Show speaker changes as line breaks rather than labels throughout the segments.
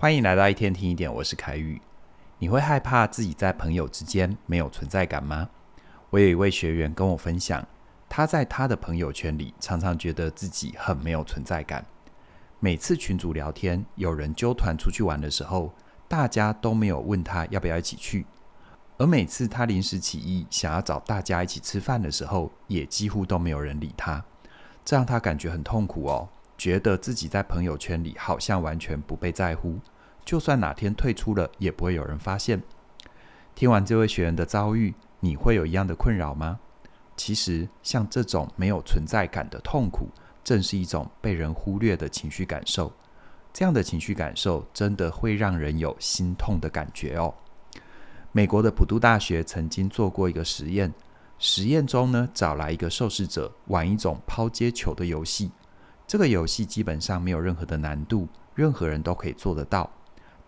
欢迎来到一天听一点，我是凯宇。你会害怕自己在朋友之间没有存在感吗？我有一位学员跟我分享，他在他的朋友圈里常常觉得自己很没有存在感。每次群组聊天，有人揪团出去玩的时候，大家都没有问他要不要一起去；而每次他临时起意想要找大家一起吃饭的时候，也几乎都没有人理他。这让他感觉很痛苦哦。觉得自己在朋友圈里好像完全不被在乎，就算哪天退出了，也不会有人发现。听完这位学员的遭遇，你会有一样的困扰吗？其实，像这种没有存在感的痛苦，正是一种被人忽略的情绪感受。这样的情绪感受，真的会让人有心痛的感觉哦。美国的普渡大学曾经做过一个实验，实验中呢，找来一个受试者玩一种抛接球的游戏。这个游戏基本上没有任何的难度，任何人都可以做得到。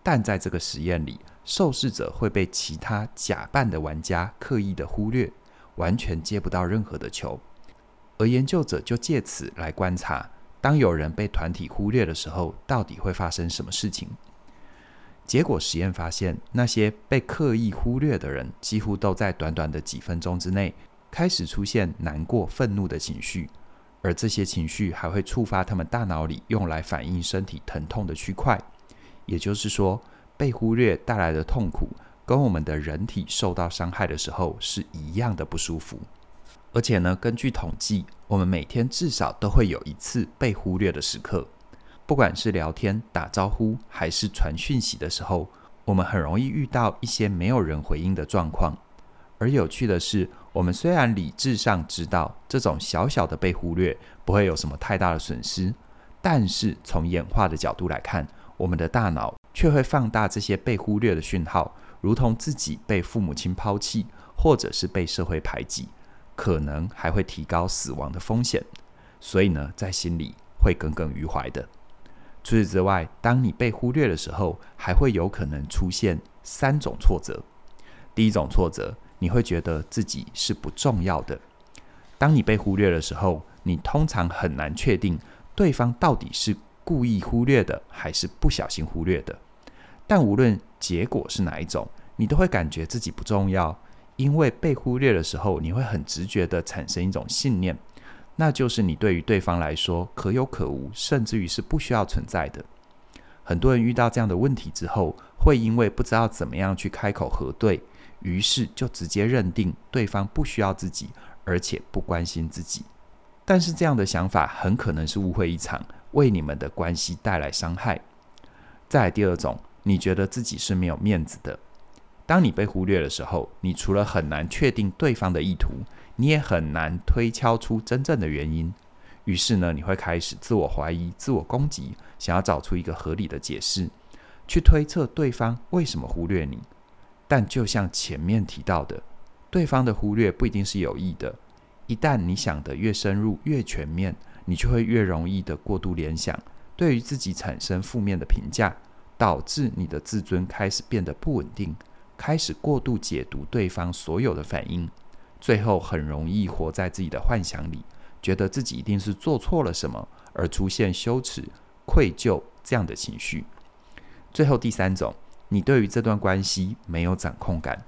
但在这个实验里，受试者会被其他假扮的玩家刻意的忽略，完全接不到任何的球。而研究者就借此来观察，当有人被团体忽略的时候，到底会发生什么事情。结果实验发现，那些被刻意忽略的人，几乎都在短短的几分钟之内，开始出现难过、愤怒的情绪。而这些情绪还会触发他们大脑里用来反映身体疼痛的区块，也就是说，被忽略带来的痛苦跟我们的人体受到伤害的时候是一样的不舒服。而且呢，根据统计，我们每天至少都会有一次被忽略的时刻，不管是聊天、打招呼，还是传讯息的时候，我们很容易遇到一些没有人回应的状况。而有趣的是，我们虽然理智上知道这种小小的被忽略不会有什么太大的损失，但是从演化的角度来看，我们的大脑却会放大这些被忽略的讯号，如同自己被父母亲抛弃，或者是被社会排挤，可能还会提高死亡的风险。所以呢，在心里会耿耿于怀的。除此之外，当你被忽略的时候，还会有可能出现三种挫折。第一种挫折。你会觉得自己是不重要的。当你被忽略的时候，你通常很难确定对方到底是故意忽略的，还是不小心忽略的。但无论结果是哪一种，你都会感觉自己不重要。因为被忽略的时候，你会很直觉地产生一种信念，那就是你对于对方来说可有可无，甚至于是不需要存在的。很多人遇到这样的问题之后，会因为不知道怎么样去开口核对。于是就直接认定对方不需要自己，而且不关心自己。但是这样的想法很可能是误会一场，为你们的关系带来伤害。再第二种，你觉得自己是没有面子的。当你被忽略的时候，你除了很难确定对方的意图，你也很难推敲出真正的原因。于是呢，你会开始自我怀疑、自我攻击，想要找出一个合理的解释，去推测对方为什么忽略你。但就像前面提到的，对方的忽略不一定是有意的。一旦你想得越深入、越全面，你就会越容易的过度联想，对于自己产生负面的评价，导致你的自尊开始变得不稳定，开始过度解读对方所有的反应，最后很容易活在自己的幻想里，觉得自己一定是做错了什么，而出现羞耻、愧疚这样的情绪。最后第三种。你对于这段关系没有掌控感。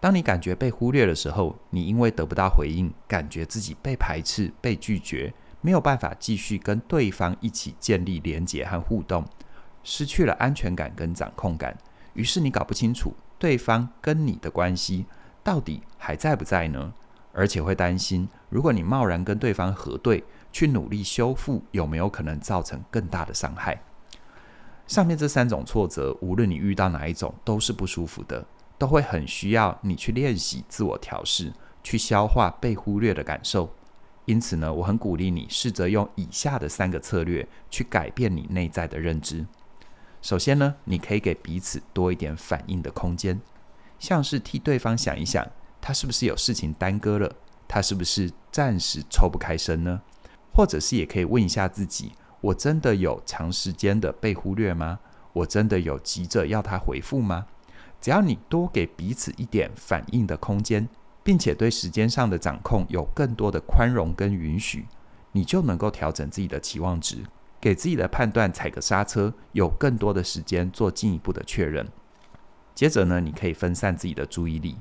当你感觉被忽略的时候，你因为得不到回应，感觉自己被排斥、被拒绝，没有办法继续跟对方一起建立连结和互动，失去了安全感跟掌控感。于是你搞不清楚对方跟你的关系到底还在不在呢？而且会担心，如果你贸然跟对方核对，去努力修复，有没有可能造成更大的伤害？上面这三种挫折，无论你遇到哪一种，都是不舒服的，都会很需要你去练习自我调试，去消化被忽略的感受。因此呢，我很鼓励你试着用以下的三个策略去改变你内在的认知。首先呢，你可以给彼此多一点反应的空间，像是替对方想一想，他是不是有事情耽搁了，他是不是暂时抽不开身呢？或者是也可以问一下自己。我真的有长时间的被忽略吗？我真的有急着要他回复吗？只要你多给彼此一点反应的空间，并且对时间上的掌控有更多的宽容跟允许，你就能够调整自己的期望值，给自己的判断踩个刹车，有更多的时间做进一步的确认。接着呢，你可以分散自己的注意力。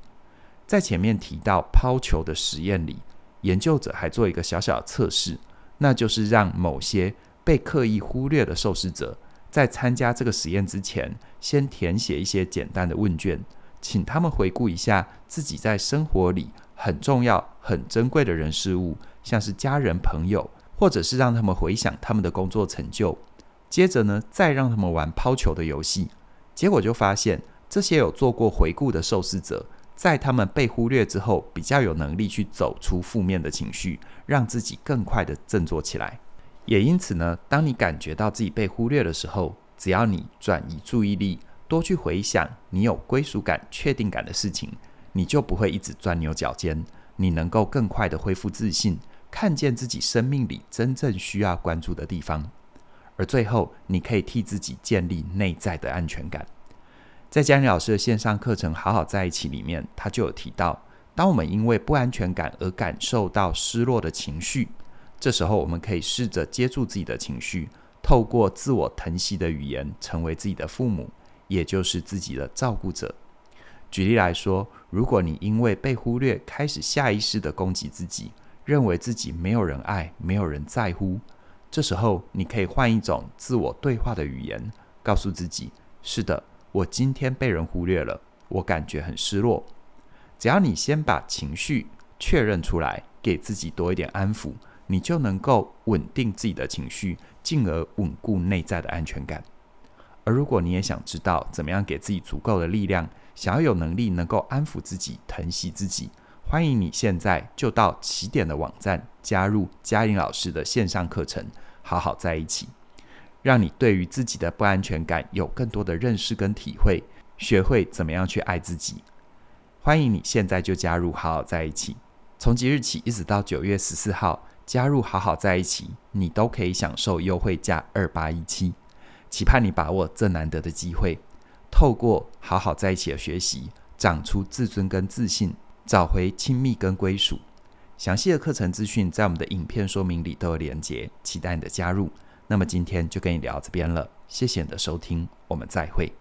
在前面提到抛球的实验里，研究者还做一个小小的测试，那就是让某些被刻意忽略的受试者，在参加这个实验之前，先填写一些简单的问卷，请他们回顾一下自己在生活里很重要、很珍贵的人事物，像是家人、朋友，或者是让他们回想他们的工作成就。接着呢，再让他们玩抛球的游戏。结果就发现，这些有做过回顾的受试者，在他们被忽略之后，比较有能力去走出负面的情绪，让自己更快地振作起来。也因此呢，当你感觉到自己被忽略的时候，只要你转移注意力，多去回想你有归属感、确定感的事情，你就不会一直钻牛角尖。你能够更快地恢复自信，看见自己生命里真正需要关注的地方。而最后，你可以替自己建立内在的安全感。在嘉玲老师的线上课程《好好在一起》里面，他就有提到，当我们因为不安全感而感受到失落的情绪。这时候，我们可以试着接住自己的情绪，透过自我疼惜的语言，成为自己的父母，也就是自己的照顾者。举例来说，如果你因为被忽略，开始下意识地攻击自己，认为自己没有人爱，没有人在乎，这时候你可以换一种自我对话的语言，告诉自己：是的，我今天被人忽略了，我感觉很失落。只要你先把情绪确认出来，给自己多一点安抚。你就能够稳定自己的情绪，进而稳固内在的安全感。而如果你也想知道怎么样给自己足够的力量，想要有能力能够安抚自己、疼惜自己，欢迎你现在就到起点的网站加入嘉玲老师的线上课程，好好在一起，让你对于自己的不安全感有更多的认识跟体会，学会怎么样去爱自己。欢迎你现在就加入好好在一起，从即日起一直到九月十四号。加入好好在一起，你都可以享受优惠价二八一七。期盼你把握这难得的机会，透过好好在一起的学习，长出自尊跟自信，找回亲密跟归属。详细的课程资讯在我们的影片说明里都有连结，期待你的加入。那么今天就跟你聊这边了，谢谢你的收听，我们再会。